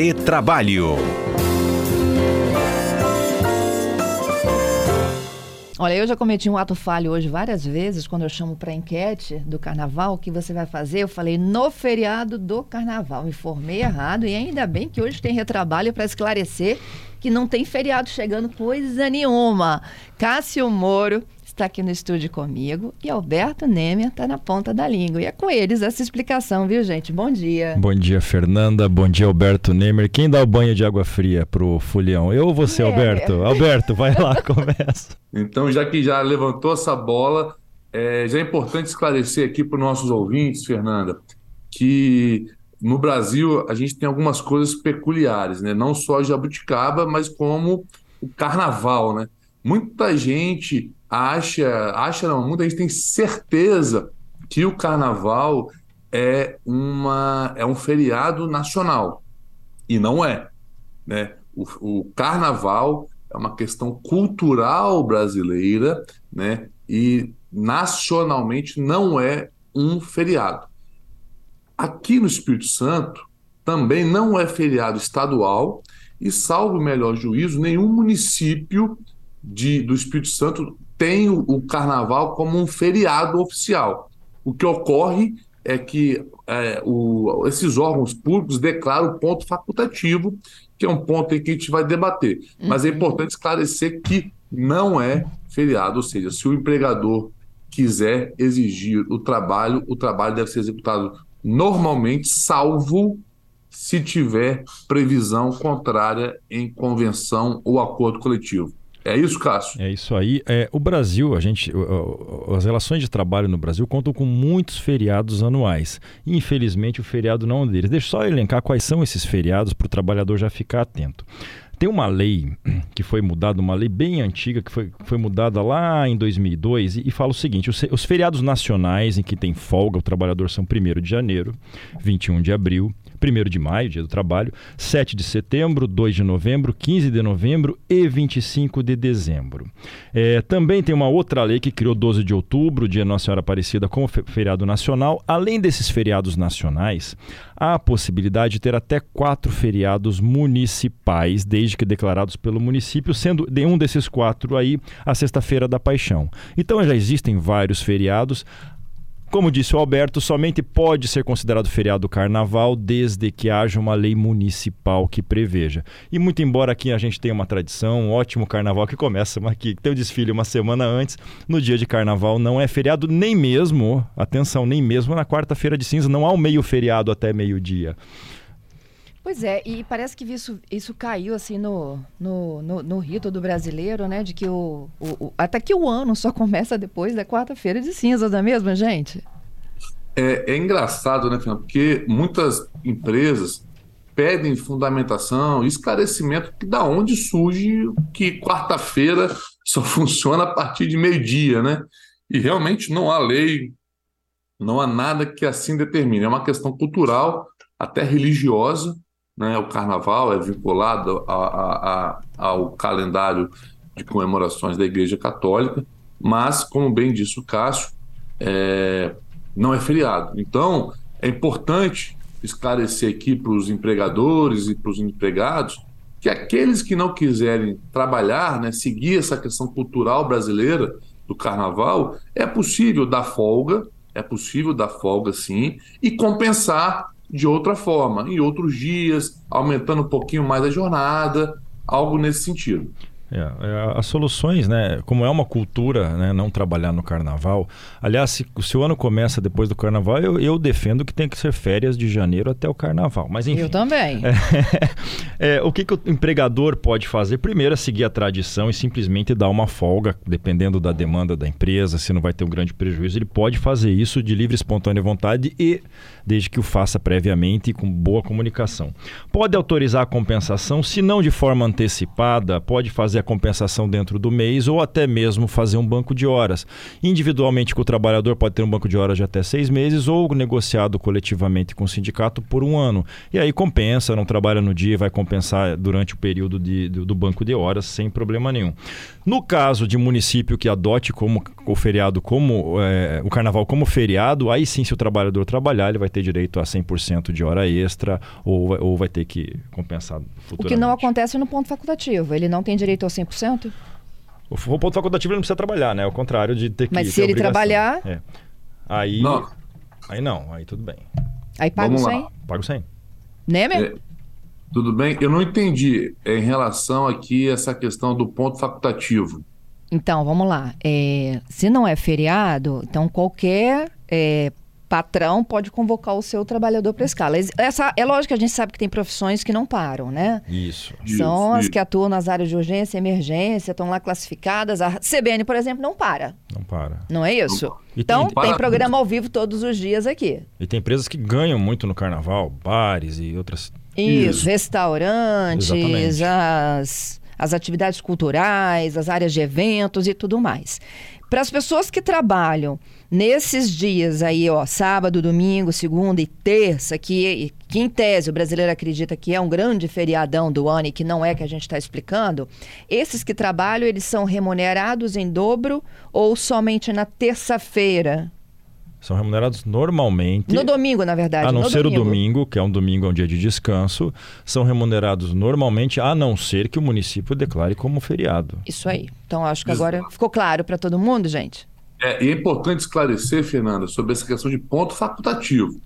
Retrabalho. Olha, eu já cometi um ato falho hoje várias vezes, quando eu chamo para enquete do carnaval, o que você vai fazer? Eu falei no feriado do carnaval. Informei errado e ainda bem que hoje tem retrabalho para esclarecer que não tem feriado chegando coisa nenhuma. Cássio Moro está aqui no estúdio comigo e Alberto Nemer está na ponta da língua. E é com eles essa explicação, viu, gente? Bom dia. Bom dia, Fernanda. Bom dia, Alberto Nemer. Quem dá o banho de água fria pro Fulião? Eu ou você, Alberto? Alberto, vai lá, começa. Então, já que já levantou essa bola, é, já é importante esclarecer aqui para os nossos ouvintes, Fernanda, que no Brasil a gente tem algumas coisas peculiares, né? Não só a jabuticaba, mas como o carnaval, né? Muita gente acha, acha não, muita gente tem certeza que o carnaval é, uma, é um feriado nacional. E não é. Né? O, o carnaval é uma questão cultural brasileira, né? E nacionalmente não é um feriado. Aqui no Espírito Santo também não é feriado estadual e, salvo o melhor juízo, nenhum município de, do Espírito Santo tem o, o carnaval como um feriado oficial. O que ocorre é que é, o, esses órgãos públicos declaram o ponto facultativo, que é um ponto em que a gente vai debater. Uhum. Mas é uhum. importante esclarecer que não é feriado, ou seja, se o empregador quiser exigir o trabalho, o trabalho deve ser executado normalmente, salvo se tiver previsão contrária em convenção ou acordo coletivo. É isso, Cássio? É isso aí. É, o Brasil, a gente, as relações de trabalho no Brasil contam com muitos feriados anuais. Infelizmente, o feriado não é um deles. Deixa eu só elencar quais são esses feriados para o trabalhador já ficar atento. Tem uma lei que foi mudada, uma lei bem antiga, que foi, foi mudada lá em 2002, e, e fala o seguinte: os, os, feriados nacionais em que tem folga, o trabalhador são 1 de janeiro, 21 de abril, 1 de maio, dia do trabalho, 7 de setembro, 2 de novembro, 15 de novembro e 25 de dezembro. É, também tem uma outra lei que criou 12 de outubro, dia Nossa Senhora Aparecida, como feriado nacional. Além desses feriados nacionais, há a possibilidade de ter até quatro feriados municipais, desde que declarados pelo município, sendo de um desses quatro aí a Sexta-feira da Paixão. Então já existem vários feriados. Como disse o Alberto, somente pode ser considerado feriado do carnaval desde que haja uma lei municipal que preveja. E muito embora aqui a gente tenha uma tradição, um ótimo carnaval que começa aqui, tem o desfile uma semana antes, no dia de carnaval não é feriado nem mesmo, atenção, nem mesmo na quarta-feira de cinza, não há um meio feriado até meio-dia. Pois é, e parece que isso, isso caiu assim no, no, no, no rito do brasileiro, né? De que o, o, o, até que o ano só começa depois da quarta-feira de cinzas, não é mesmo, gente? É, é engraçado, né, Fernando? Porque muitas empresas pedem fundamentação, esclarecimento que da onde surge que quarta-feira só funciona a partir de meio-dia, né? E realmente não há lei, não há nada que assim determine. É uma questão cultural, até religiosa, né? O carnaval é vinculado a, a, a, ao calendário de comemorações da Igreja Católica, mas, como bem disse o Cássio, é, não é feriado. Então, é importante esclarecer aqui para os empregadores e para os empregados que aqueles que não quiserem trabalhar, né, seguir essa questão cultural brasileira do carnaval, é possível dar folga, é possível dar folga sim, e compensar de outra forma, em outros dias, aumentando um pouquinho mais a jornada, algo nesse sentido. É, é, as soluções, né? Como é uma cultura, né? Não trabalhar no carnaval. Aliás, se, se o ano começa depois do carnaval, eu, eu, defendo que tem que ser férias de janeiro até o carnaval. Mas enfim. Eu também. É, é, o que, que o empregador pode fazer? Primeiro é seguir a tradição e simplesmente dar uma folga, dependendo da demanda da empresa, se não vai ter um grande prejuízo. Ele pode fazer isso de livre, espontânea vontade e desde que o faça previamente e com boa comunicação. Pode autorizar a compensação, se não de forma antecipada, pode fazer fazer a compensação dentro do mês ou até mesmo fazer um banco de horas. Individualmente com o trabalhador pode ter um banco de horas de até seis meses ou negociado coletivamente com o sindicato por um ano. E aí compensa, não trabalha no dia, vai compensar durante o período de, do, do banco de horas sem problema nenhum. No caso de município que adote como o feriado como é, o carnaval como feriado, aí sim, se o trabalhador trabalhar, ele vai ter direito a 100% de hora extra ou, ou vai ter que compensar futuramente. O que não acontece no ponto facultativo. Ele não tem direito ao 100%? O, o ponto facultativo ele não precisa trabalhar, né? Ao contrário de ter que Mas se ele obrigação. trabalhar. É. Aí. Não. Aí não, aí tudo bem. Aí paga o lá. 100? Pago 100. Né, meu? É, tudo bem? Eu não entendi é, em relação aqui essa questão do ponto facultativo. Então, vamos lá. É, se não é feriado, então qualquer é, patrão pode convocar o seu trabalhador para escala. Essa, é lógico que a gente sabe que tem profissões que não param, né? Isso. São Isso, as isso. que atuam nas áreas de urgência e emergência, estão lá classificadas. A CBN, por exemplo, não para. Não para. Não é isso? Não. E Então, tem- tem programa ao vivo todos os dias aqui. E tem empresas que ganham muito no carnaval, bares e outras. Isso, Isso. restaurantes, Exatamente. as, as atividades culturais, as áreas de eventos e tudo mais. Para as pessoas que trabalham nesses dias aí, ó, sábado, domingo, segunda e terça, que, que em tese o brasileiro acredita que é um grande feriadão do ano e que não é que a gente está explicando, esses que trabalham, eles são remunerados em dobro ou somente na terça-feira? São remunerados normalmente. No domingo, na verdade. A não no ser o domingo, que é um domingo, é um dia de descanso, são remunerados normalmente, a não ser que o município declare como feriado. Isso aí. Então, acho que agora ficou claro para todo mundo, gente. É, e é importante esclarecer, Fernanda, sobre essa questão de ponto facultativo.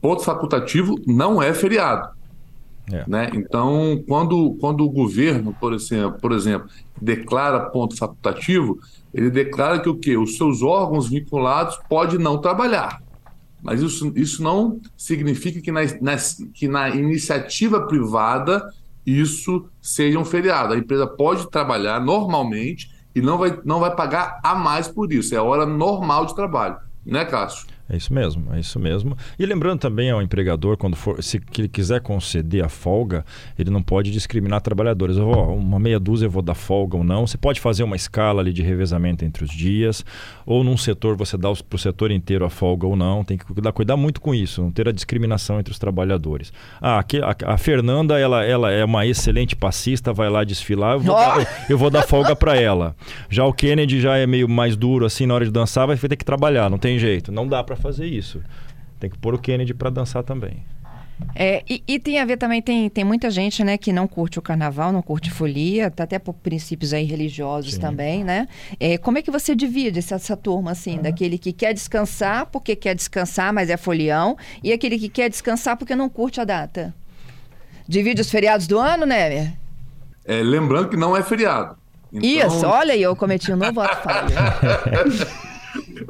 Ponto facultativo não é feriado. É. Né? Então, quando, quando o governo, por exemplo, por exemplo, declara ponto facultativo, ele declara que o quê? Os seus órgãos vinculados podem não trabalhar. Mas isso, isso não significa que na, na- que na iniciativa privada isso seja um feriado. A empresa pode trabalhar normalmente e não vai, não vai pagar a mais por isso. É a hora normal de trabalho. Né, Cássio? É isso mesmo, é isso mesmo. E lembrando também ao empregador, quando for, se ele quiser conceder a folga, ele não pode discriminar trabalhadores. Eu vou, uma meia dúzia eu vou dar folga ou não. Você pode fazer uma escala ali de revezamento entre os dias, ou num setor você dá para o setor inteiro a folga ou não. Tem que cuidar, cuidar muito com isso, não ter a discriminação entre os trabalhadores. Ah, aqui, a, a Fernanda, ela, ela é uma excelente passista, vai lá desfilar, eu vou, Ó! dar, eu vou dar folga para ela. Já o Kennedy já é meio mais duro assim na hora de dançar, vai ter que trabalhar, não tem jeito. Não dá para fazer isso. Tem que pôr o Kennedy para dançar também. É, e, e tem a ver também, tem, tem muita gente, né, que não curte o carnaval, não curte folia, tá até por princípios aí religiosos Sim. também, né? É, como é que você divide essa, essa turma, assim, daquele que quer descansar porque quer descansar, mas é folião, e aquele que quer descansar porque não curte a data? Divide os feriados do ano, né? É, lembrando que não é feriado. Então, Isso, olha aí, eu cometi um novo ato falho.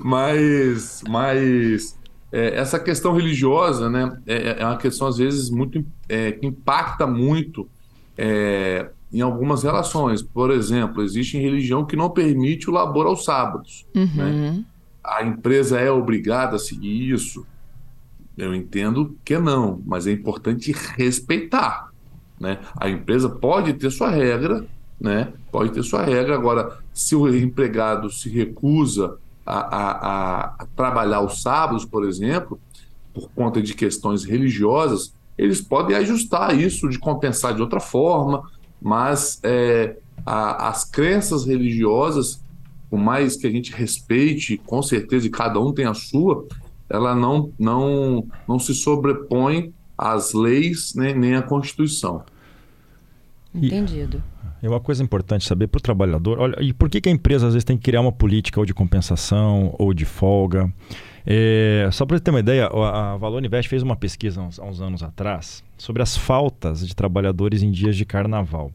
Mas, mas é, essa questão religiosa, né, é, é uma questão às vezes muito é, que impacta muito é, em algumas relações. Por exemplo, existe religião que não permite o labor aos sábados. Né? Uhum. A empresa é obrigada a seguir isso. Eu entendo que não, mas é importante respeitar. Né? A empresa pode ter sua regra, né? Pode ter sua regra. Agora, se o empregado se recusa a, a- a- trabalhar os sábados, por exemplo, por conta de questões religiosas, eles podem ajustar isso, de compensar de outra forma, mas é, a- as crenças religiosas, por mais que a gente respeite, com certeza, e cada um tem a sua, ela não, não, não se sobrepõe às leis né, nem à Constituição. Entendido. É uma coisa importante saber para o trabalhador. Olha, e por que, que a empresa às vezes tem que criar uma política ou de compensação ou de folga? É, só para você ter uma ideia, a Valor Invest fez uma pesquisa há uns, há uns anos atrás sobre as faltas de trabalhadores em dias de carnaval.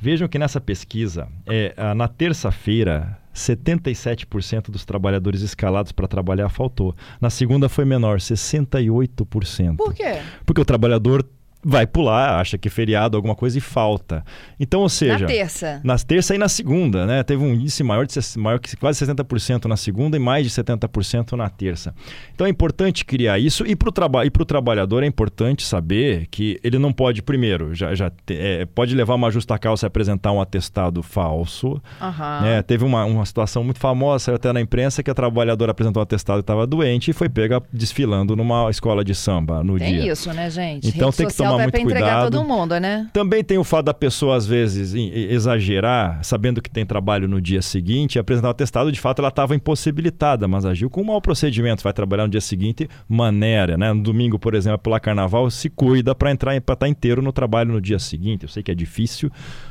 Vejam que nessa pesquisa, é, na terça-feira, 77% dos trabalhadores escalados para trabalhar faltou. Na segunda foi menor, 68%. Por quê? Porque o trabalhador vai pular, acha que é feriado, alguma coisa e falta. Então, ou seja, Na terça. nas terça e na segunda, né? Teve um índice maior, de, maior que quase 60% na segunda e mais de 70% na terça. Então é importante criar isso e para o traba e trabalhador é importante saber que ele não pode, primeiro, já, já te- é, pode levar uma justa causa e apresentar um atestado falso. Aham. né? Teve uma, uma situação muito famosa, até na imprensa, que a trabalhadora apresentou um atestado e estava doente e foi pega desfilando numa escola de samba no Tem dia. isso, né, gente? Então Rede tem que social tomar muito é pra entregar cuidado. todo mundo, né? Também tem o fato da pessoa, às vezes, exagerar, sabendo que tem trabalho no dia seguinte, e apresentar o atestado, de fato ela estava impossibilitada, mas agiu com um mau procedimento. Vai trabalhar no dia seguinte, maneira, né? No domingo, por exemplo, pular carnaval, se cuida para entrar para estar inteiro no trabalho no dia seguinte. Eu sei que é difícil,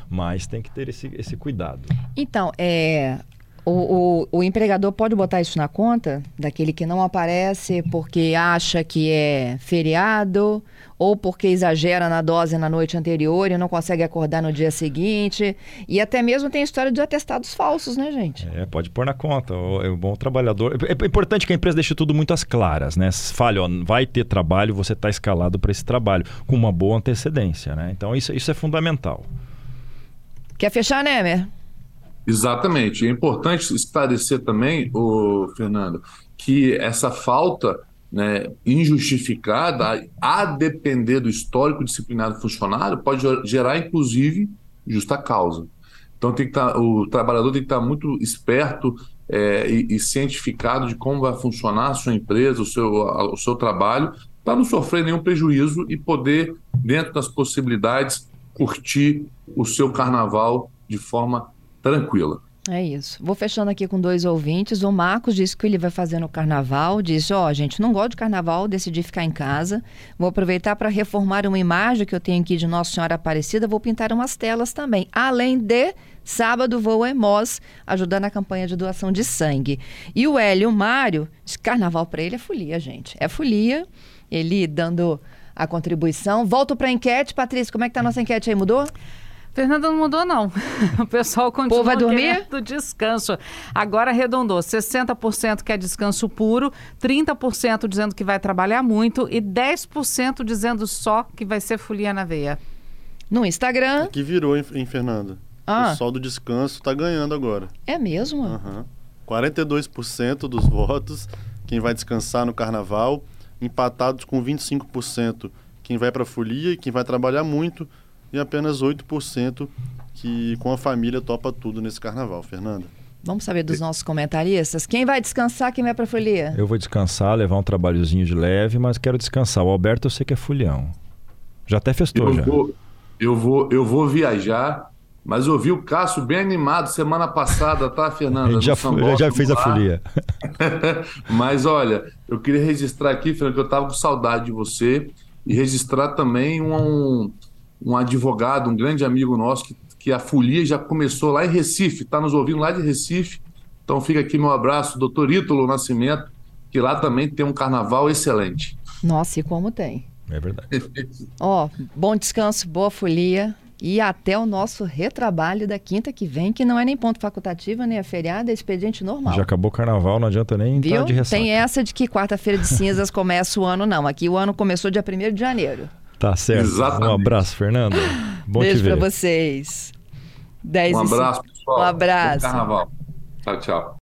mas tem que ter esse, esse cuidado. Então, é, o, o, o empregador pode botar isso na conta daquele que não aparece porque acha que é feriado ou porque exagera na dose na noite anterior e não consegue acordar no dia seguinte. E até mesmo tem história de atestados falsos, né, gente? É, pode pôr na conta. O- É um bom trabalhador. É é importante que a empresa deixe tudo muito às claras, né? Fale, ó, vai ter trabalho, você está escalado para esse trabalho, com uma boa antecedência, né? Então isso, isso é fundamental. Quer fechar, né, Emer? Exatamente. É importante esclarecer também, o Fernando, que essa falta né, injustificada, a depender do histórico disciplinar do funcionário, pode gerar, inclusive, justa causa. Então, tem que tá, o trabalhador tem que estar muito esperto é, e, e cientificado de como vai funcionar a sua empresa, o seu, o seu trabalho, para não sofrer nenhum prejuízo e poder, dentro das possibilidades, curtir o seu carnaval de forma tranquila. É isso. Vou fechando aqui com dois ouvintes. O Marcos disse que ele vai fazer no carnaval. Disse: Ó, gente, não gosto de carnaval, decidi ficar em casa. Vou aproveitar para reformar uma imagem que eu tenho aqui de Nossa Senhora Aparecida. Vou pintar umas telas também. Além de sábado, vou a Emos ajudar na campanha de doação de sangue. E o Hélio Mário carnaval para ele é folia, gente. É folia. Ele dando a contribuição. Volto para a enquete. Patrícia, como é que tá a nossa enquete aí? Mudou? Fernanda não mudou, não. O pessoal continua vai dormir? querendo descanso. Agora arredondou. 60% quer descanso puro, 30% dizendo que vai trabalhar muito e 10% dizendo só que vai ser folia na veia. No Instagram. Que virou, hein, hein, Fernanda? Ah. O sol do descanso tá ganhando agora. É mesmo? Aham. 42% dos votos, quem vai descansar no carnaval, empatados com 25% quem vai para folia e quem vai trabalhar muito, e apenas 8% que com a família topa tudo nesse carnaval, Fernanda. Vamos saber dos nossos comentaristas? Quem vai descansar, quem vai pra folia? Eu vou descansar, levar um trabalhozinho de leve, mas quero descansar. O Alberto eu sei que é fulhão. Já até festou, Eu já. vou, eu, vou, eu vou viajar, mas eu vi o Cássio bem animado semana passada, tá, A Fernanda? gente já, já fez a folia. Mas olha, eu queria registrar aqui, Fernando, que eu estava com saudade de você e registrar também um, um advogado, um grande amigo nosso, que, que a folia já começou lá em Recife, está nos ouvindo lá de Recife. Então fica aqui meu abraço, doutor Ítalo Nascimento, que lá também tem um carnaval excelente. Nossa, e como tem. É verdade. Ó, bom descanso, boa folia. E até o nosso retrabalho da quinta que vem, que não é nem ponto facultativo, nem é feriado, é expediente normal. Já acabou o carnaval, não adianta nem entrar Viu? de ressaca. Tem essa de que quarta-feira de cinzas começa o ano, não. Aqui o ano começou dia 1 de janeiro. Tá certo. Exatamente. Um abraço, Fernanda. Bom Beijo te ver. pra vocês. 10 Um abraço, pessoal. Um abraço. Bom carnaval. Tchau, tchau.